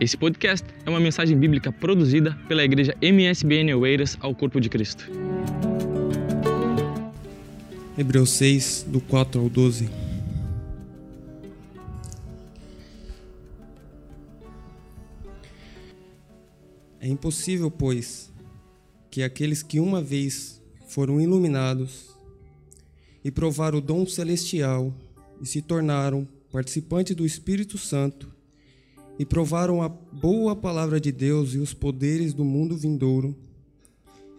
Esse podcast é uma mensagem bíblica produzida pela igreja MSBN Oeiras ao Corpo de Cristo. Hebreus 6, do 4 ao 12. É impossível, pois, que aqueles que uma vez foram iluminados e provaram o dom celestial e se tornaram participantes do Espírito Santo e provaram a boa palavra de Deus e os poderes do mundo vindouro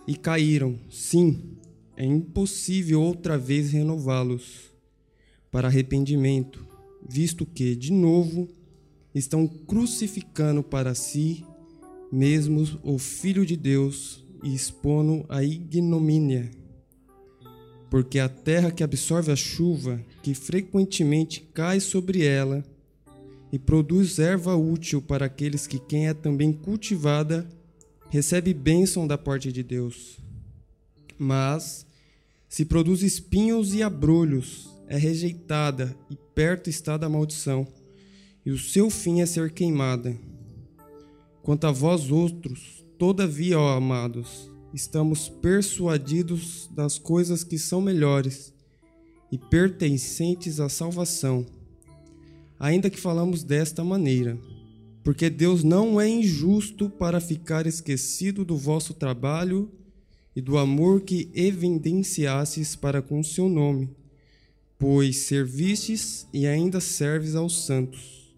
e caíram, sim, é impossível outra vez renová-los para arrependimento, visto que, de novo, estão crucificando para si mesmos o Filho de Deus e expondo a ignomínia. Porque a terra que absorve a chuva, que frequentemente cai sobre ela, e produz erva útil para aqueles que quem é também cultivada recebe bênção da parte de Deus. Mas se produz espinhos e abrolhos, é rejeitada e perto está da maldição, e o seu fim é ser queimada. Quanto a vós outros, todavia, ó amados, estamos persuadidos das coisas que são melhores e pertencentes à salvação ainda que falamos desta maneira, porque Deus não é injusto para ficar esquecido do vosso trabalho e do amor que evidenciastes para com o seu nome, pois servistes e ainda serves aos santos.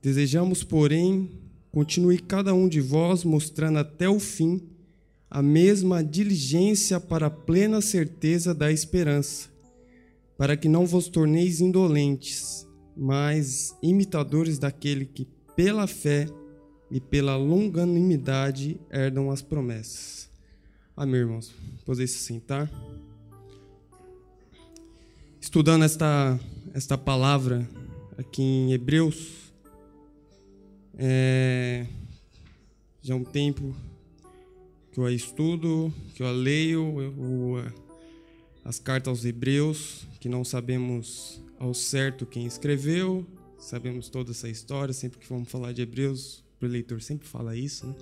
Desejamos, porém, continue cada um de vós mostrando até o fim a mesma diligência para a plena certeza da esperança, para que não vos torneis indolentes, mas imitadores daquele que, pela fé e pela longanimidade, herdam as promessas. Amém, irmãos. Podem se sentar. Estudando esta, esta palavra aqui em Hebreus, é, já há um tempo que eu a estudo, que eu a leio, eu, as cartas aos Hebreus, que não sabemos ao certo quem escreveu, sabemos toda essa história, sempre que vamos falar de Hebreus, o leitor sempre fala isso, né?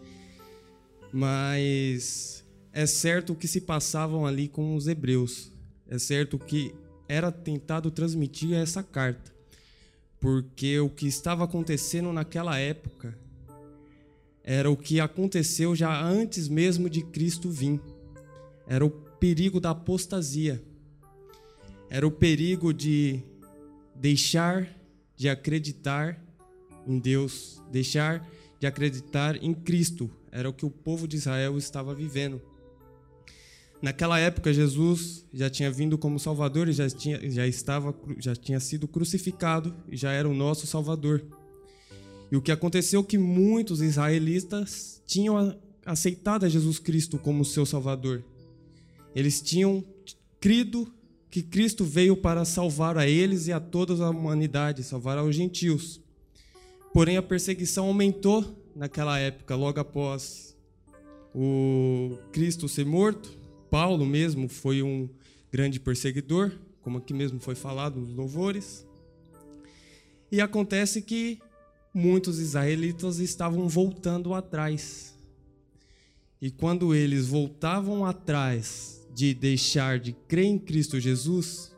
Mas é certo o que se passavam ali com os hebreus, é certo o que era tentado transmitir essa carta, porque o que estava acontecendo naquela época era o que aconteceu já antes mesmo de Cristo vir. Era o perigo da apostasia. Era o perigo de deixar de acreditar em Deus, deixar de acreditar em Cristo. Era o que o povo de Israel estava vivendo. Naquela época, Jesus já tinha vindo como Salvador e já, tinha, já, estava, já tinha sido crucificado e já era o nosso Salvador. E o que aconteceu é que muitos israelitas tinham aceitado a Jesus Cristo como seu Salvador. Eles tinham crido que Cristo veio para salvar a eles e a toda a humanidade, salvar aos gentios. Porém, a perseguição aumentou naquela época, logo após o Cristo ser morto. Paulo mesmo foi um grande perseguidor, como aqui mesmo foi falado nos louvores. E acontece que muitos israelitas estavam voltando atrás. E quando eles voltavam atrás de deixar de crer em Cristo Jesus,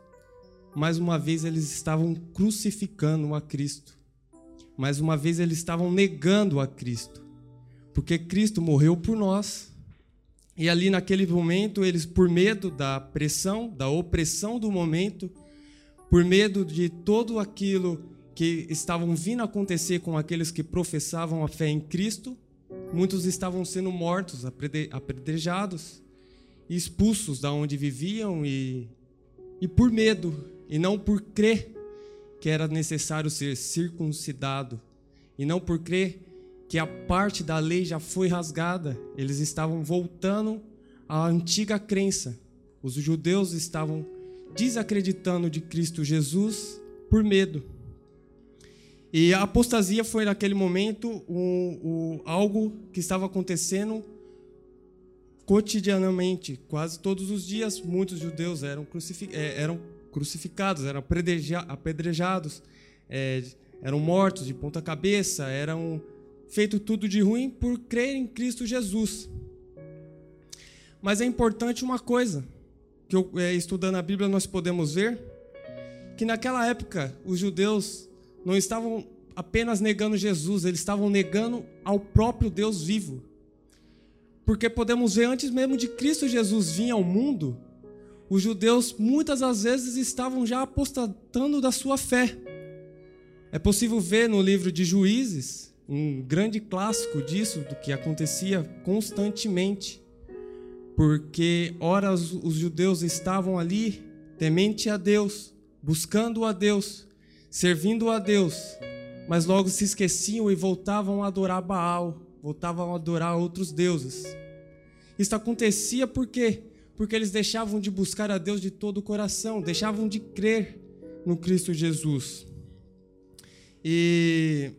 mais uma vez eles estavam crucificando a Cristo. Mais uma vez eles estavam negando a Cristo. Porque Cristo morreu por nós. E ali naquele momento, eles, por medo da pressão, da opressão do momento, por medo de todo aquilo que estavam vindo acontecer com aqueles que professavam a fé em Cristo, muitos estavam sendo mortos, apedrejados expulsos da onde viviam e, e por medo, e não por crer que era necessário ser circuncidado, e não por crer que a parte da lei já foi rasgada, eles estavam voltando à antiga crença. Os judeus estavam desacreditando de Cristo Jesus por medo. E a apostasia foi naquele momento um, um, algo que estava acontecendo cotidianamente, quase todos os dias, muitos judeus eram, é, eram crucificados, eram apedrejados, é, eram mortos de ponta cabeça, eram feito tudo de ruim por crer em Cristo Jesus. Mas é importante uma coisa, que eu, é, estudando a Bíblia nós podemos ver, que naquela época os judeus não estavam apenas negando Jesus, eles estavam negando ao próprio Deus vivo. Porque podemos ver antes mesmo de Cristo Jesus vir ao mundo, os judeus muitas das vezes estavam já apostatando da sua fé. É possível ver no livro de Juízes, um grande clássico disso, do que acontecia constantemente. Porque, ora, os, judeus estavam ali, temente a Deus, buscando a Deus, servindo a Deus, mas logo se esqueciam e voltavam a adorar Baal, voltavam a adorar outros deuses. Isso acontecia por quê? Porque eles deixavam de buscar a Deus de todo o coração, deixavam de crer no Cristo Jesus. E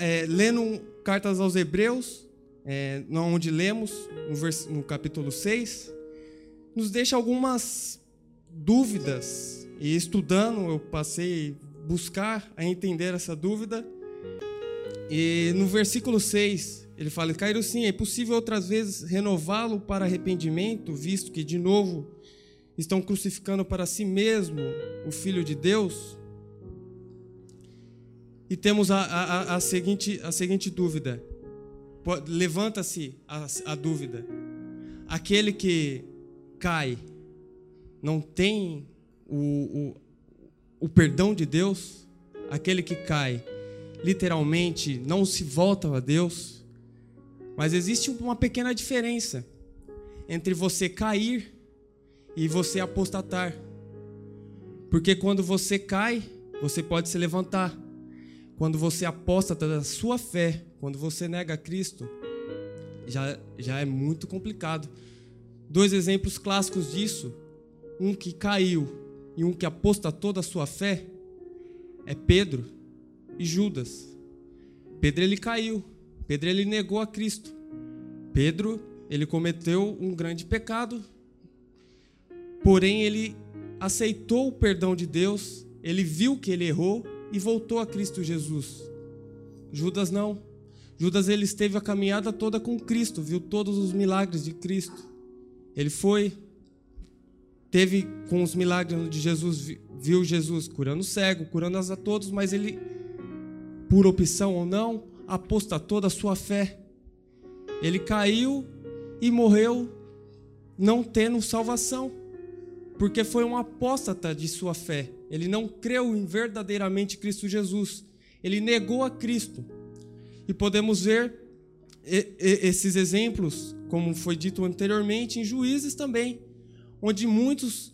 é, lendo cartas aos Hebreus, é, onde lemos, no, vers, no capítulo 6, nos deixa algumas dúvidas. E estudando, eu passei buscar a entender essa dúvida. E no versículo 6, ele fala: Cairo sim, é possível outras vezes renová-lo para arrependimento, visto que de novo estão crucificando para si mesmo o Filho de Deus? E temos a, a, a seguinte, a seguinte dúvida. Levanta-se a, a dúvida. Aquele que cai não tem o, o, o perdão de Deus, aquele que cai, literalmente não se volta a Deus. Mas existe uma pequena diferença entre você cair e você apostatar. Porque quando você cai, você pode se levantar. Quando você apostata da sua fé, quando você nega Cristo, já, já é muito complicado. Dois exemplos clássicos disso: um que caiu e um que apostatou da sua fé é Pedro e Judas. Pedro ele caiu, Pedro ele negou a Cristo. Pedro ele cometeu um grande pecado, porém ele aceitou o perdão de Deus, ele viu que ele errou e voltou a Cristo Jesus. Judas não. Judas ele esteve a caminhada toda com Cristo, viu todos os milagres de Cristo. Ele foi, teve com os milagres de Jesus, viu Jesus curando cego, curando a todos, mas ele, por opção ou não, apostatou da sua fé. Ele caiu e morreu não tendo salvação, porque foi um apóstata de sua fé. Ele não creu em verdadeiramente Cristo Jesus. Ele negou a Cristo. E podemos ver esses exemplos, como foi dito anteriormente, em Juízes também onde muitos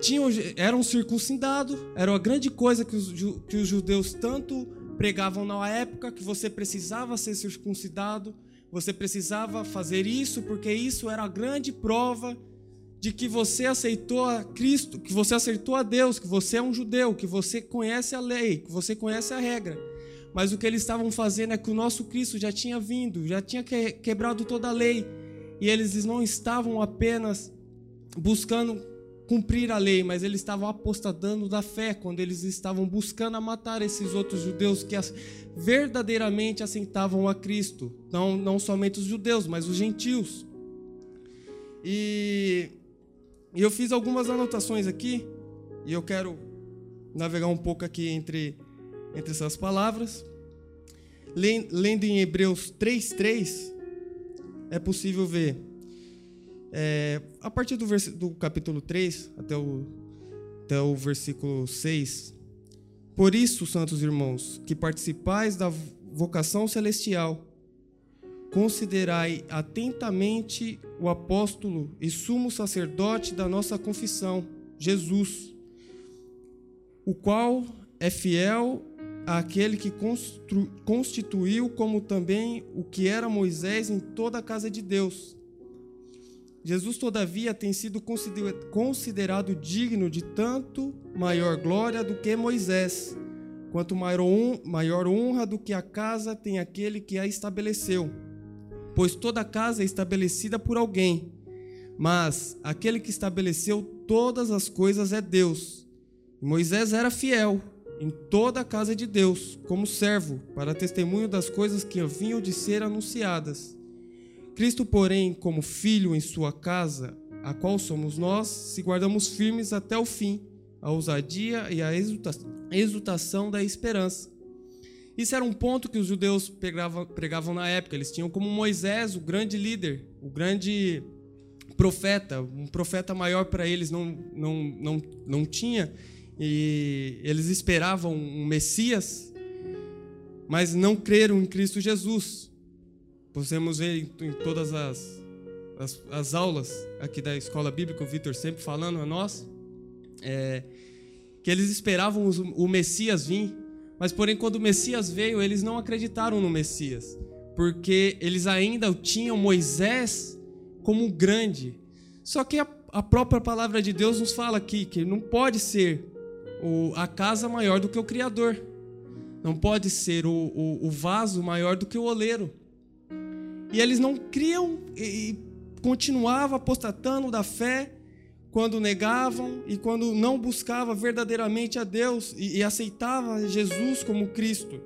tinham, eram circuncidados, era uma grande coisa que os, que os judeus tanto pregavam na época, que você precisava ser circuncidado, você precisava fazer isso, porque isso era a grande prova de que você aceitou a Cristo, que você aceitou a Deus, que você é um judeu, que você conhece a lei, que você conhece a regra. Mas o que eles estavam fazendo é que o nosso Cristo já tinha vindo, já tinha quebrado toda a lei, e eles não estavam apenas buscando cumprir a lei, mas eles estavam apostadando da fé quando eles estavam buscando matar esses outros judeus que verdadeiramente aceitavam a Cristo, não, não somente os judeus, mas os gentios. E, e eu fiz algumas anotações aqui, e eu quero navegar um pouco aqui entre, entre essas palavras. Lendo em Hebreus 3,3, é possível ver é, a partir do, do capítulo 3 até o, até o versículo 6. Por isso, santos irmãos, que participais da vocação celestial, considerai atentamente o apóstolo e sumo sacerdote da nossa confissão, Jesus, o qual é fiel àquele que constituiu como também o que era Moisés em toda a casa de Deus Jesus, todavia, tem sido considerado digno de tanto maior glória do que Moisés, quanto maior honra do que a casa tem aquele que a estabeleceu. Pois toda casa é estabelecida por alguém, mas aquele que estabeleceu todas as coisas é Deus. Moisés era fiel, em toda a casa de Deus, como servo, para testemunho das coisas que haviam de ser anunciadas. Cristo, porém, como filho em sua casa, a qual somos nós, se guardamos firmes até o fim, a ousadia e a exultação da esperança. Isso era um ponto que os judeus pregavam, pregavam na época. Eles tinham como Moisés, o grande líder, o grande profeta, um profeta maior para eles não, não, não, não tinha. E eles esperavam um Messias, mas não creram em Cristo Jesus. Podemos ver em, todas as, as, as, aulas aqui da escola bíblica, o Vitor sempre falando a nós, é, que eles esperavam o, o Messias vir, mas porém quando o Messias veio, eles não acreditaram no Messias, porque eles ainda tinham Moisés como grande. Só que a, a própria palavra de Deus nos fala aqui que não pode ser o, a casa maior do que o Criador. Não pode ser o, o, o vaso maior do que o oleiro. E eles não criam e, e continuavam apostatando da fé quando negavam e quando não buscava verdadeiramente a Deus e, e aceitava Jesus como Cristo.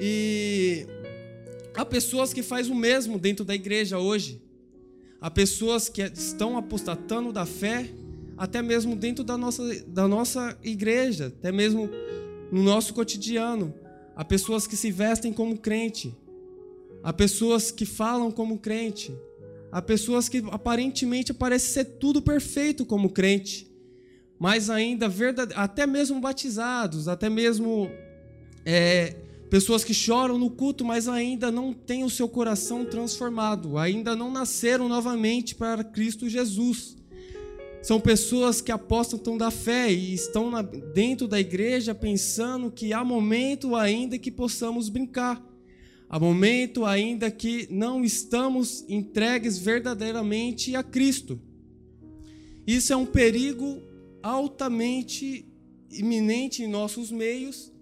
E há pessoas que fazem o mesmo dentro da igreja hoje. Há pessoas que estão apostatando da fé até mesmo dentro da nossa, da nossa igreja, até mesmo no nosso cotidiano. Há pessoas que se vestem como crente, há pessoas que falam como crente, há pessoas que aparentemente parecem ser tudo perfeito como crente, mas ainda verdade, até mesmo batizados, até mesmo é, pessoas que choram no culto, mas ainda não têm o seu coração transformado, ainda não nasceram novamente para Cristo Jesus. São pessoas que apostam da fé e estão dentro da igreja pensando que há momento ainda que possamos brincar. Há momento ainda que não estamos entregues verdadeiramente a Cristo. Isso é um perigo altamente iminente em nossos meios,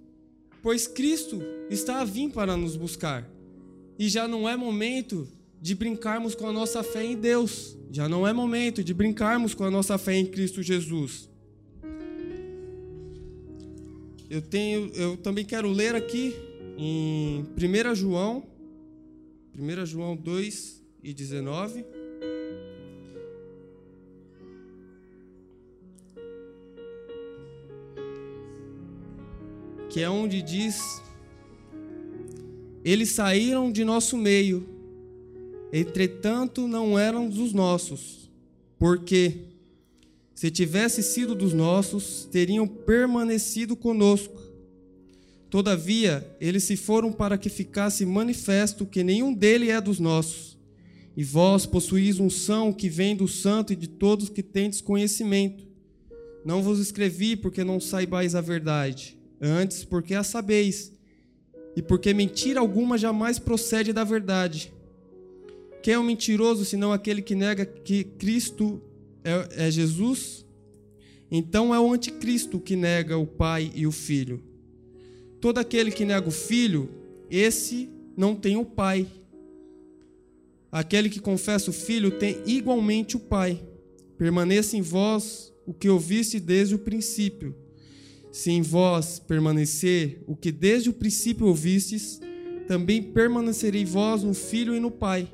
pois Cristo está a vir para nos buscar. E já não é momento de brincarmos com a nossa fé em Deus. Já não é momento de brincarmos com a nossa fé em Cristo Jesus. Eu tenho, eu também quero ler aqui em 1 João, 1 João 2 e 19. Que é onde diz: Eles saíram de nosso meio Entretanto, não eram dos nossos, porque, se tivesse sido dos nossos, teriam permanecido conosco. Todavia, eles se foram para que ficasse manifesto que nenhum dele é dos nossos. E vós possuís um são que vem do santo e de todos que tendes conhecimento. Não vos escrevi porque não saibais a verdade, antes porque a sabeis, e porque mentira alguma jamais procede da verdade. Quem é o um mentiroso senão aquele que nega que Cristo é, é Jesus? Então é o anticristo que nega o Pai e o Filho. Todo aquele que nega o Filho, esse não tem o Pai. Aquele que confessa o Filho tem igualmente o Pai. Permaneça em vós o que ouviste desde o princípio. Se em vós permanecer o que desde o princípio ouvistes, também permanecerei vós no Filho e no Pai.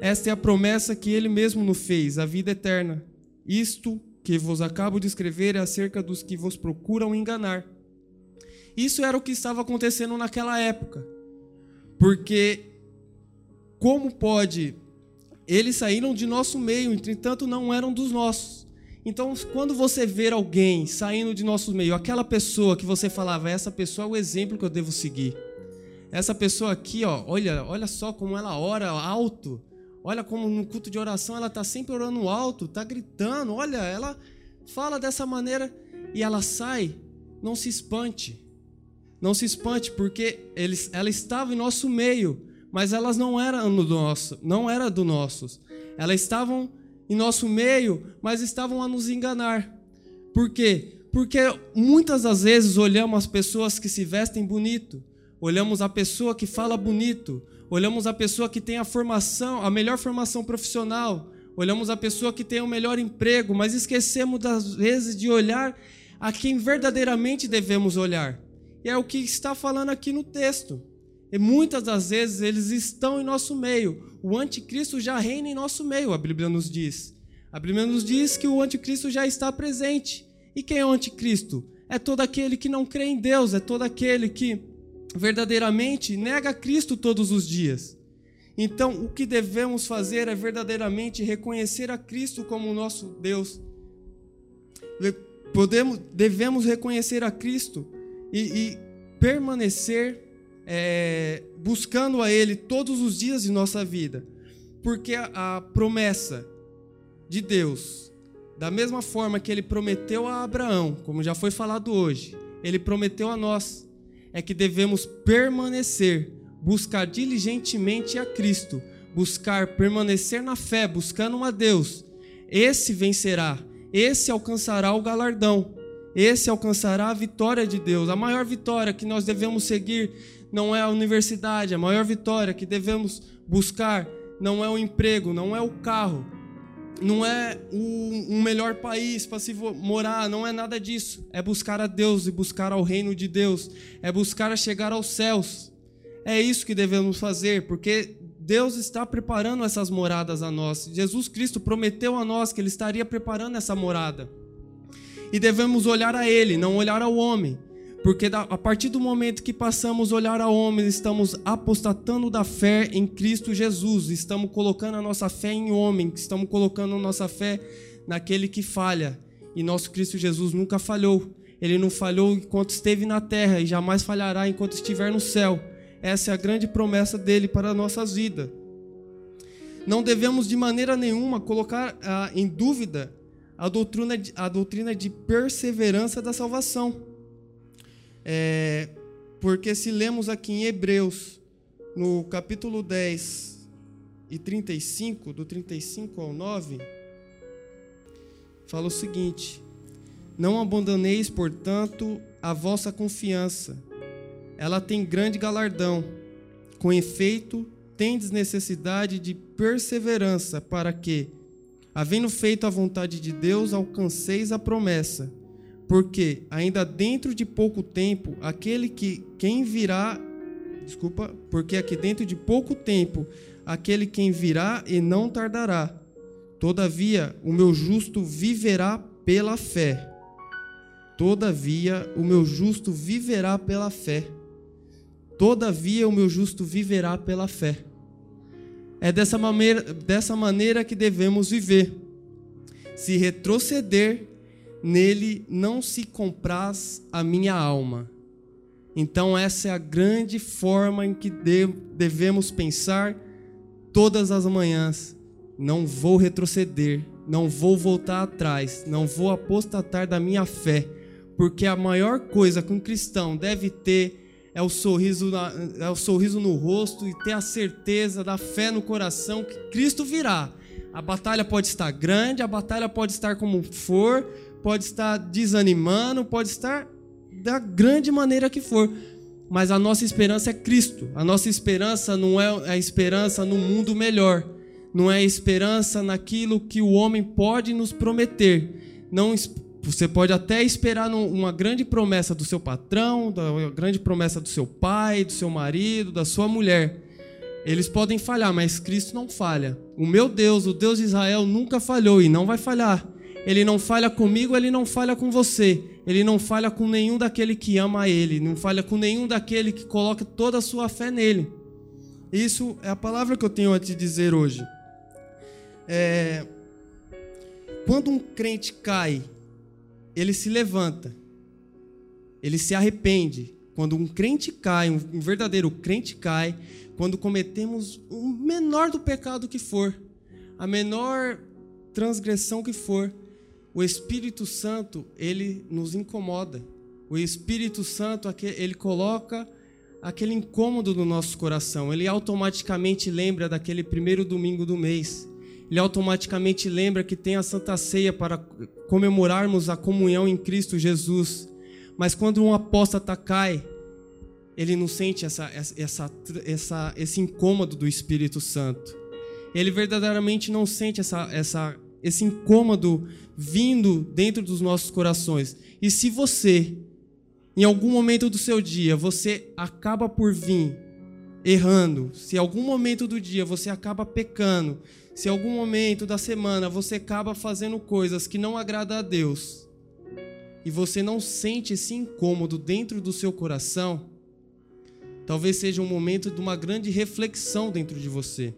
Esta é a promessa que ele mesmo nos fez, a vida eterna. Isto que vos acabo de escrever é acerca dos que vos procuram enganar. Isso era o que estava acontecendo naquela época. Porque como pode eles saíram de nosso meio, entretanto não eram dos nossos. Então, quando você ver alguém saindo de nosso meio, aquela pessoa que você falava, essa pessoa é o exemplo que eu devo seguir. Essa pessoa aqui, ó, olha, olha só como ela ora alto. Olha como no culto de oração ela está sempre orando alto, está gritando. Olha, ela fala dessa maneira e ela sai. Não se espante. Não se espante, porque eles, ela estava em nosso meio, mas elas não eram do nosso, não era do nossos. Elas estavam em nosso meio, mas estavam a nos enganar. Por quê? Porque muitas das vezes olhamos as pessoas que se vestem bonito, olhamos a pessoa que fala bonito, olhamos a pessoa que tem a formação, a melhor formação profissional, olhamos a pessoa que tem o melhor emprego, mas esquecemos das vezes de olhar a quem verdadeiramente devemos olhar. E é o que está falando aqui no texto. E muitas das vezes eles estão em nosso meio. O anticristo já reina em nosso meio, a Bíblia nos diz. A Bíblia nos diz que o anticristo já está presente. E quem é o anticristo? É todo aquele que não crê em Deus, é todo aquele que verdadeiramente nega Cristo todos os dias. Então, o que devemos fazer é verdadeiramente reconhecer a Cristo como o nosso Deus. Podemos, devemos reconhecer a Cristo e, e permanecer é, buscando a Ele todos os dias de nossa vida, porque a, a promessa de Deus, da mesma forma que Ele prometeu a Abraão, como já foi falado hoje, Ele prometeu a nós, é que devemos permanecer buscar diligentemente a Cristo, buscar permanecer na fé, buscando a Deus, esse vencerá, esse alcançará o galardão, esse alcançará a vitória de Deus. A maior vitória que nós devemos seguir não é a universidade, a maior vitória que devemos buscar não é o emprego, não é o carro, não é um, melhor país para se morar, não é nada disso. É buscar a Deus e buscar ao reino de Deus, é buscar chegar aos céus. É isso que devemos fazer, porque Deus está preparando essas moradas a nós. Jesus Cristo prometeu a nós que Ele estaria preparando essa morada. E devemos olhar a Ele, não olhar ao homem. Porque a partir do momento que passamos a olhar ao homem, estamos apostatando da fé em Cristo Jesus. Estamos colocando a nossa fé em homem, estamos colocando a nossa fé naquele que falha. E nosso Cristo Jesus nunca falhou. Ele não falhou enquanto esteve na terra e jamais falhará enquanto estiver no céu. Essa é a grande promessa dele para a nossa vida. Não devemos de maneira nenhuma colocar ah, em dúvida a doutrina, a doutrina de perseverança da salvação. É, porque se lemos aqui em Hebreus, no capítulo 10 e 35, do 35 ao 9, fala o seguinte: Não abandoneis, portanto, a vossa confiança ela tem grande galardão. Com efeito, tendes necessidade de perseverança, para que, havendo feito a vontade de Deus, alcanceis a promessa. Porque ainda dentro de pouco tempo, aquele que quem virá, desculpa, porque aqui dentro de pouco tempo, aquele quem virá e não tardará. Todavia, o meu justo viverá pela fé. Todavia, o meu justo viverá pela fé. Todavia o meu justo viverá pela fé. É dessa maneira, dessa maneira que devemos viver. Se retroceder, nele não se compraz a minha alma. Então, essa é a grande forma em que devemos pensar todas as manhãs. Não vou retroceder, não vou voltar atrás, não vou apostatar da minha fé, porque a maior coisa que um cristão deve ter é o sorriso, na, é o sorriso no rosto e ter a certeza da fé no coração que Cristo virá. A batalha pode estar grande, a batalha pode estar como for, pode estar desanimando, pode estar da grande maneira que for. Mas a nossa esperança é Cristo. A nossa esperança não é a esperança no mundo melhor. Não é a esperança naquilo que o homem pode nos prometer. Não você pode até esperar uma grande promessa do seu patrão, da grande promessa do seu pai, do seu marido, da sua mulher. Eles podem falhar, mas Cristo não falha. O meu Deus, o Deus de Israel, nunca falhou e não vai falhar. Ele não falha comigo, ele não falha com você. Ele não falha com nenhum daquele que ama ele, não falha com nenhum daquele que coloca toda a sua fé nele. Isso é a palavra que eu tenho a te dizer hoje. É... Quando um crente cai ele se levanta, ele se arrepende. Quando um crente cai, um verdadeiro crente cai, quando cometemos o menor do pecado que for, a menor transgressão que for, o Espírito Santo, ele nos incomoda. O Espírito Santo, ele coloca aquele incômodo no nosso coração. Ele automaticamente lembra daquele primeiro domingo do mês ele automaticamente lembra que tem a Santa Ceia para comemorarmos a comunhão em Cristo Jesus. Mas quando um apóstata cai, ele não sente essa, essa, essa, esse incômodo do Espírito Santo. Ele verdadeiramente não sente essa, essa esse incômodo vindo dentro dos nossos corações. E se você, em algum momento do seu dia, você acaba por vir errando, se em algum momento do dia você acaba pecando, se algum momento da semana você acaba fazendo coisas que não agradam a Deus, e você não sente esse incômodo dentro do seu coração, talvez seja um momento de uma grande reflexão dentro de você.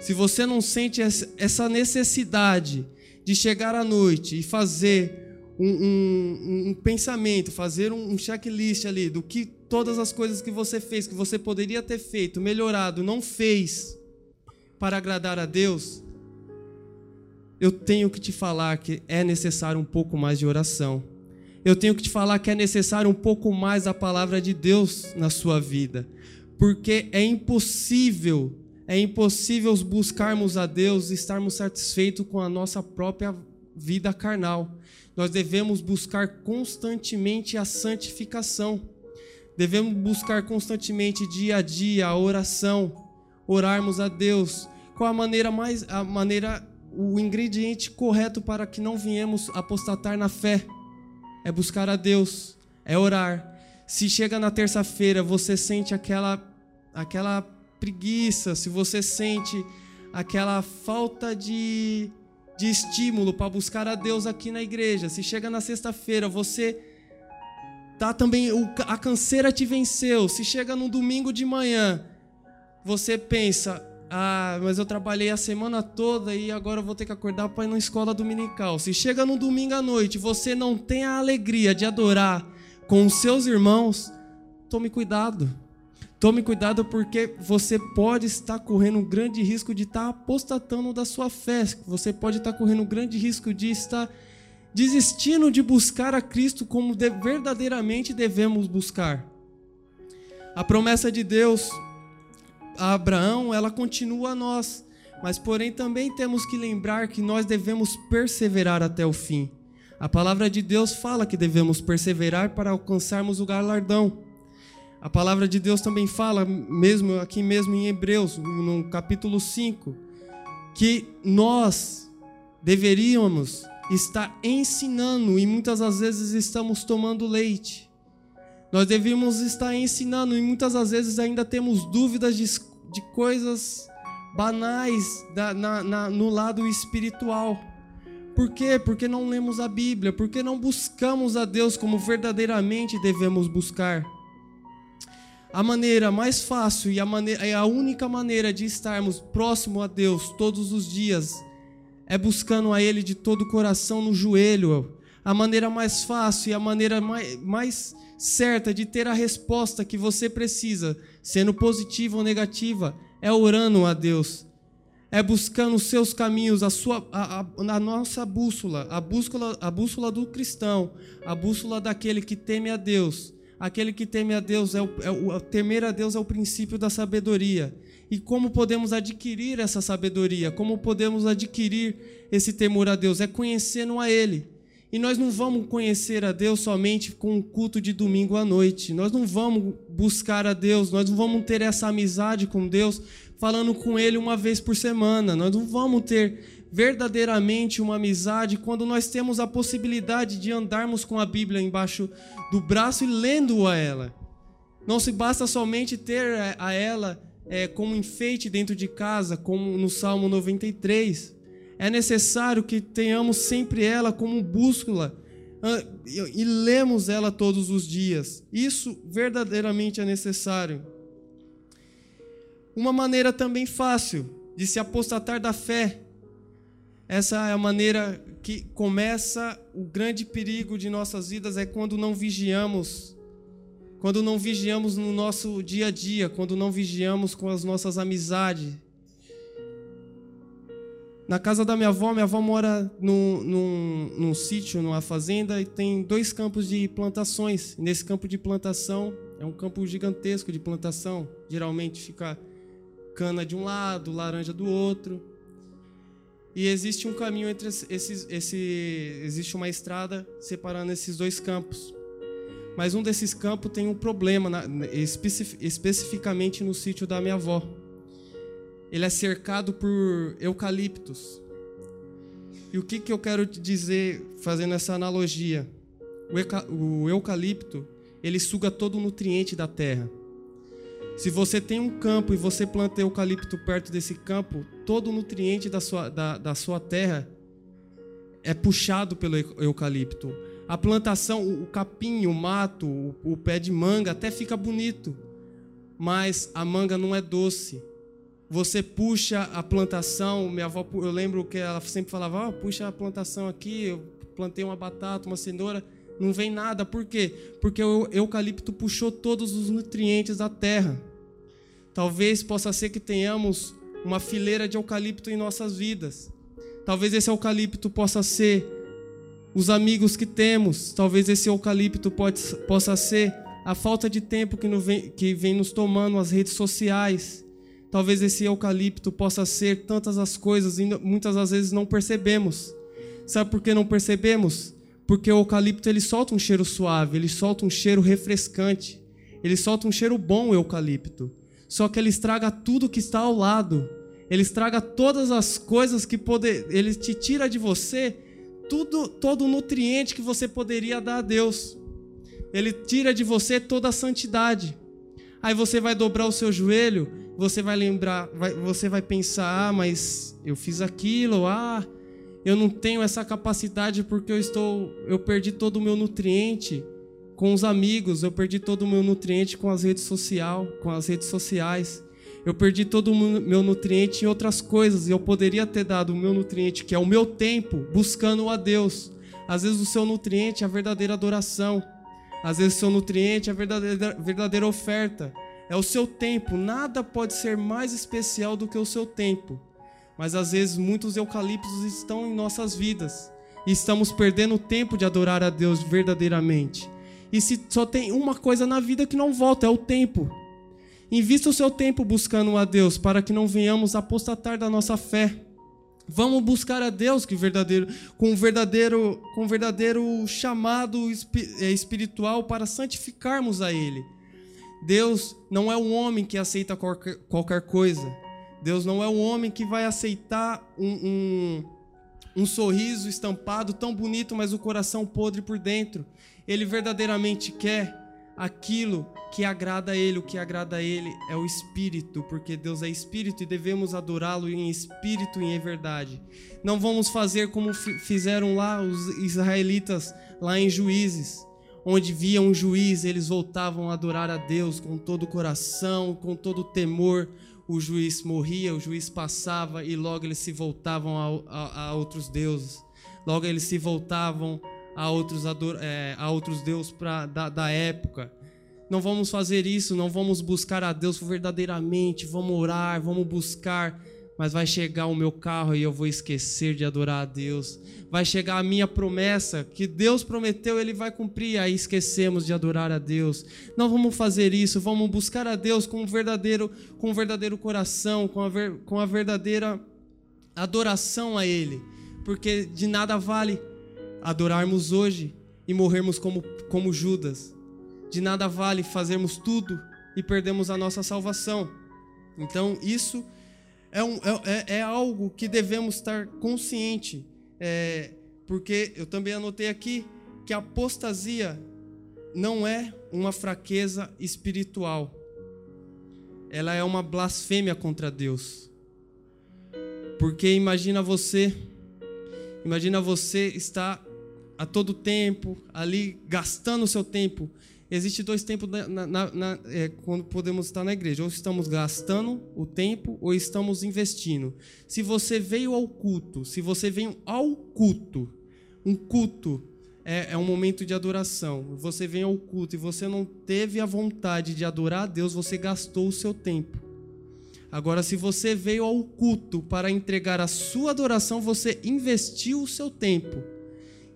Se você não sente essa necessidade de chegar à noite e fazer um, um, um pensamento, fazer um checklist ali do que todas as coisas que você fez, que você poderia ter feito, melhorado, não fez para agradar a Deus, eu tenho que te falar que é necessário um pouco mais de oração. Eu tenho que te falar que é necessário um pouco mais da palavra de Deus na sua vida, porque é impossível, é impossível buscarmos a Deus e estarmos satisfeitos com a nossa própria vida carnal. Nós devemos buscar constantemente a santificação. Devemos buscar constantemente dia a dia a oração, orarmos a Deus. Qual a maneira mais a maneira o ingrediente correto para que não viemos apostatar na fé é buscar a Deus, é orar. Se chega na terça-feira, você sente aquela aquela preguiça, se você sente aquela falta de, de estímulo para buscar a Deus aqui na igreja, se chega na sexta-feira, você tá também a canseira te venceu, se chega no domingo de manhã, você pensa, ah, mas eu trabalhei a semana toda e agora eu vou ter que acordar para ir na escola dominical. Se chega no domingo à noite, você não tem a alegria de adorar com os seus irmãos, tome cuidado. Tome cuidado porque você pode estar correndo um grande risco de estar apostatando da sua fé. Você pode estar correndo um grande risco de estar desistindo de buscar a Cristo como verdadeiramente devemos buscar. A promessa de Deus a Abraão, ela continua a nós. Mas, porém, também temos que lembrar que nós devemos perseverar até o fim. A palavra de Deus fala que devemos perseverar para alcançarmos o galardão. A palavra de Deus também fala, mesmo aqui mesmo em Hebreus, no capítulo 5, que nós deveríamos estar ensinando e muitas das vezes estamos tomando leite. Nós devíamos estar ensinando e muitas das vezes ainda temos dúvidas de, de coisas banais da, na, na, no lado espiritual. Por quê? Porque não lemos a Bíblia, porque não buscamos a Deus como verdadeiramente devemos buscar. A maneira mais fácil e a, maneira, é a única maneira de estarmos próximo a Deus todos os dias é buscando a Ele de todo o coração no joelho. A maneira mais fácil e a maneira mais, mais certa de ter a resposta que você precisa, sendo positiva ou negativa, é orando a Deus. É buscando os seus caminhos, a sua a, a, a nossa bússola, a bússola, a bússola do cristão, a bússola daquele que teme a Deus. Aquele que teme a Deus é o, é o temer a Deus é o princípio da sabedoria. E como podemos adquirir essa sabedoria? Como podemos adquirir esse temor a Deus? É conhecendo a Ele e nós não vamos conhecer a Deus somente com o culto de domingo à noite. Nós não vamos buscar a Deus, nós não vamos ter essa amizade com Deus falando com Ele uma vez por semana. Nós não vamos ter verdadeiramente uma amizade quando nós temos a possibilidade de andarmos com a Bíblia embaixo do braço e lendo a ela. Não se basta somente ter a ela é, como enfeite dentro de casa, como no Salmo 93 é necessário que tenhamos sempre ela como bússola ah, e lemos ela todos os dias. Isso verdadeiramente é necessário. Uma maneira também fácil de se apostatar da fé. Essa é a maneira que começa o grande perigo de nossas vidas é quando não vigiamos. Quando não vigiamos no nosso dia a dia, quando não vigiamos com as nossas amizades, na casa da minha avó, minha avó mora num, num, num sítio, numa fazenda, e tem dois campos de plantações. Nesse campo de plantação, é um campo gigantesco de plantação. Geralmente fica cana de um lado, laranja do outro. E existe um caminho entre esses, esse, existe uma estrada separando esses dois campos. Mas um desses campos tem um problema, na, especificamente no sítio da minha avó ele é cercado por eucaliptos. E o que, que eu quero te dizer fazendo essa analogia? O eucalipto, ele suga todo o nutriente da terra. Se você tem um campo e você planta eucalipto perto desse campo, todo o nutriente da sua, da, da sua terra é puxado pelo eucalipto. A plantação, o capim, o mato, o, o pé de manga até fica bonito, mas a manga não é doce. Você puxa a plantação, minha avó, eu lembro que ela sempre falava: oh, puxa a plantação aqui, eu plantei uma batata, uma cenoura, não vem nada. Por quê? Porque o eucalipto puxou todos os nutrientes da terra. Talvez possa ser que tenhamos uma fileira de eucalipto em nossas vidas. Talvez esse eucalipto possa ser os amigos que temos. Talvez esse eucalipto pode, possa ser a falta de tempo que, vem, que vem nos tomando as redes sociais. Talvez esse eucalipto possa ser tantas as coisas e muitas das vezes não percebemos. Sabe por que não percebemos? Porque o eucalipto ele solta um cheiro suave, ele solta um cheiro refrescante, ele solta um cheiro bom o eucalipto. Só que ele estraga tudo que está ao lado. Ele estraga todas as coisas que poder, ele te tira de você tudo, todo o nutriente que você poderia dar a Deus. Ele tira de você toda a santidade. Aí você vai dobrar o seu joelho, você vai lembrar, vai, você vai pensar: ah, mas eu fiz aquilo, ah, eu não tenho essa capacidade porque eu estou, eu perdi todo o meu nutriente com os amigos, eu perdi todo o meu nutriente com as redes social, com as redes sociais. Eu perdi todo o meu nutriente em outras coisas e eu poderia ter dado o meu nutriente, que é o meu tempo, buscando a Deus. Às vezes o seu nutriente é a verdadeira adoração. Às vezes o seu nutriente é a verdadeira, verdadeira oferta. É o seu tempo. Nada pode ser mais especial do que o seu tempo. Mas às vezes muitos eucaliptos estão em nossas vidas. E estamos perdendo o tempo de adorar a Deus verdadeiramente. E se só tem uma coisa na vida que não volta, é o tempo. Invista o seu tempo buscando a Deus para que não venhamos apostatar da nossa fé. Vamos buscar a Deus que verdadeiro, com verdadeiro, com verdadeiro chamado é, espiritual para santificarmos a Ele. Deus não é um homem que aceita qualquer, coisa. Deus não é um homem que vai aceitar um, um, um sorriso estampado tão bonito, mas o coração podre por dentro. Ele verdadeiramente quer aquilo que agrada a Ele. O que agrada a Ele é o Espírito, porque Deus é Espírito e devemos adorá-lo em Espírito e em verdade. Não vamos fazer como fizeram lá os israelitas, lá em Juízes, onde via um juiz, eles voltavam a adorar a Deus com todo o coração, com todo o temor. O juiz morria, o juiz passava e logo eles se voltavam a, a, a outros deuses. Logo eles se voltavam a outros, é, a outros deuses pra, da, da época. Não vamos fazer isso, não vamos buscar a Deus verdadeiramente, vamos orar, vamos buscar, mas vai chegar o meu carro e eu vou esquecer de adorar a Deus. Vai chegar a minha promessa, que Deus prometeu, Ele vai cumprir, aí esquecemos de adorar a Deus. Não vamos fazer isso, vamos buscar a Deus com um verdadeiro, com um verdadeiro coração, com a, ver, com a verdadeira adoração a Ele, porque de nada vale adorarmos hoje e morrermos como, como Judas. De nada vale fazermos tudo e perdermos a nossa salvação. Então, isso é, um, é, é algo que devemos estar consciente, é, porque eu também anotei aqui que a apostasia não é uma fraqueza espiritual, ela é uma blasfêmia contra Deus. Porque imagina você, imagina você estar a todo tempo, ali gastando o seu tempo. Existe dois tempos na, na, na, é, quando podemos estar na igreja. Ou estamos gastando o tempo ou estamos investindo. Se você veio ao culto, se você veio ao culto, um culto é, é um momento de adoração. Você vem ao culto e você não teve a vontade de adorar a Deus, você gastou o seu tempo. Agora, se você veio ao culto para entregar a sua adoração, você investiu o seu tempo.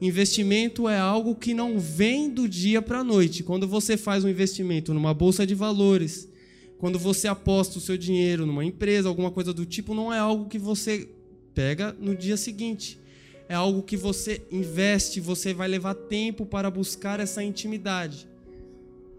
Investimento é algo que não vem do dia para a noite. Quando você faz um investimento numa bolsa de valores, quando você aposta o seu dinheiro numa empresa, alguma coisa do tipo, não é algo que você pega no dia seguinte. É algo que você investe, você vai levar tempo para buscar essa intimidade.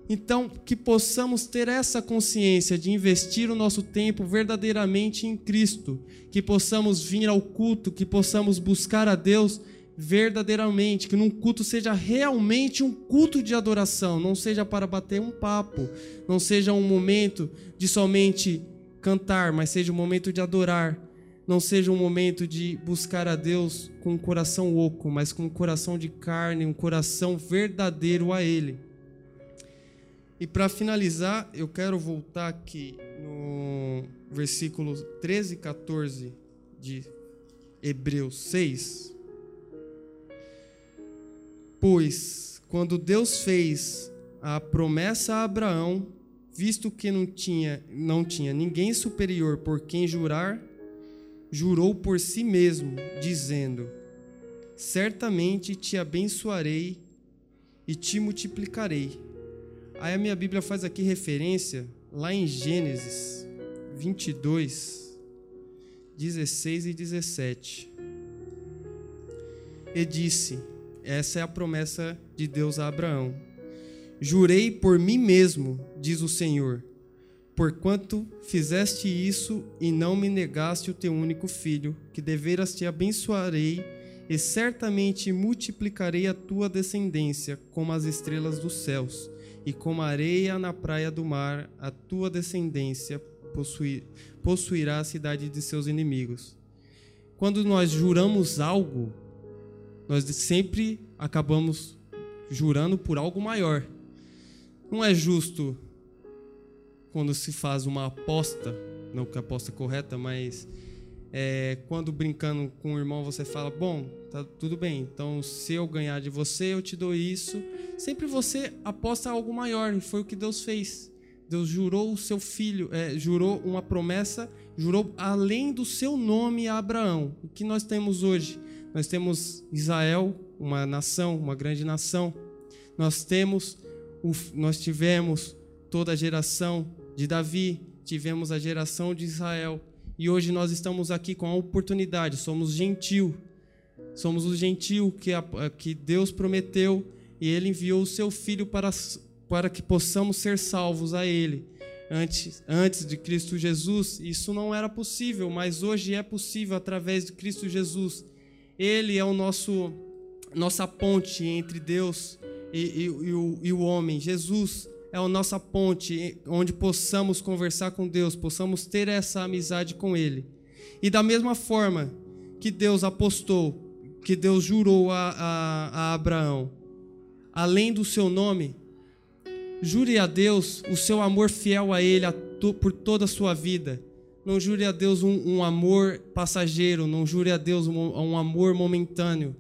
Então, que possamos ter essa consciência de investir o nosso tempo verdadeiramente em Cristo, que possamos vir ao culto, que possamos buscar a Deus verdadeiramente, que num culto seja realmente um culto de adoração, não seja para bater um papo, não seja um momento de somente cantar, mas seja um momento de adorar, não seja um momento de buscar a Deus com um coração oco, mas com um coração de carne, um coração verdadeiro a Ele. E para finalizar, eu quero voltar aqui no versículo 13 e 14 de Hebreus 6. Pois, quando Deus fez a promessa a Abraão, visto que não tinha, não tinha ninguém superior por quem jurar, jurou por si mesmo, dizendo: Certamente te abençoarei e te multiplicarei. Aí a minha Bíblia faz aqui referência lá em Gênesis 22, 16 e 17. E disse: Essa é a promessa de Deus a Abraão. Jurei por mim mesmo, diz o Senhor, porquanto fizeste isso e não me negaste o teu único filho, que deveras te abençoarei e certamente multiplicarei a tua descendência como as estrelas dos céus e como areia na praia do mar, a tua descendência possuir, possuirá a cidade de seus inimigos. Quando nós juramos algo, nós sempre acabamos jurando por algo maior. Não é justo quando se faz uma aposta, não que aposta é correta, mas é, quando brincando com o irmão você fala, bom, tá tudo bem, então se eu ganhar de você, eu te dou isso. Sempre você aposta algo maior, e foi o que Deus fez. Deus jurou o seu filho, é, jurou uma promessa, jurou além do seu nome a Abraão. O que nós temos hoje? Nós temos Israel, uma nação, uma grande nação. Nós temos, nós tivemos toda a geração de Davi, tivemos a geração de Israel e hoje nós estamos aqui com a oportunidade, somos gentil. Somos o gentil que, a, que Deus prometeu e Ele enviou o seu Filho para, para que possamos ser salvos a Ele. Antes, antes de Cristo Jesus, isso não era possível, mas hoje é possível através de Cristo Jesus. Ele é o nosso nossa ponte entre Deus e, e, e, o, e o homem. Jesus é a nossa ponte onde possamos conversar com Deus, possamos ter essa amizade com Ele. E da mesma forma que Deus apostou, que Deus jurou a, a, a Abraão, além do seu nome, jure a Deus o seu amor fiel a Ele a to, por toda a sua vida. Não jure a Deus um, um amor passageiro, não jure a Deus um, um amor momentâneo.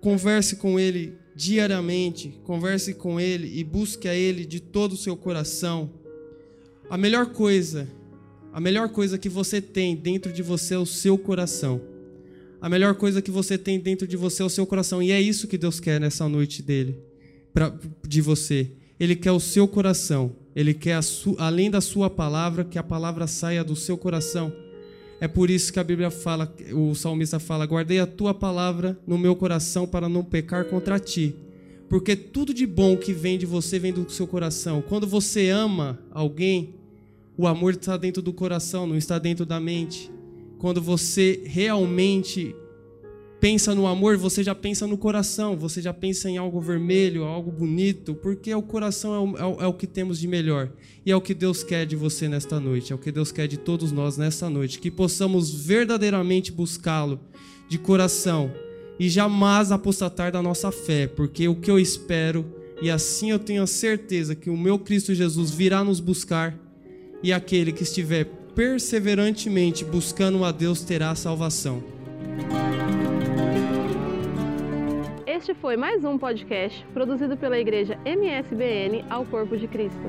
Converse com Ele diariamente, converse com Ele e busque a Ele de todo o seu coração. A melhor coisa, a melhor coisa que você tem dentro de você é o seu coração. A melhor coisa que você tem dentro de você é o seu coração. E é isso que Deus quer nessa noite dele, pra, de você. Ele quer o seu coração. Ele quer, além da sua palavra, que a palavra saia do seu coração. É por isso que a Bíblia fala, o salmista fala: Guardei a tua palavra no meu coração para não pecar contra ti. Porque tudo de bom que vem de você vem do seu coração. Quando você ama alguém, o amor está dentro do coração, não está dentro da mente. Quando você realmente pensa no amor, você já pensa no coração, você já pensa em algo vermelho, algo bonito, porque o coração é o, é o, é o que temos de melhor. E é o que Deus quer de você nesta noite, é o que Deus quer de todos nós nesta noite. Que possamos verdadeiramente buscá-lo de coração e jamais apostatar da nossa fé, porque o que eu espero, e assim eu tenho a certeza que o meu Cristo Jesus virá nos buscar, e aquele que estiver perseverantemente buscando a Deus terá salvação. Este foi mais um podcast produzido pela Igreja MSBN ao Corpo de Cristo.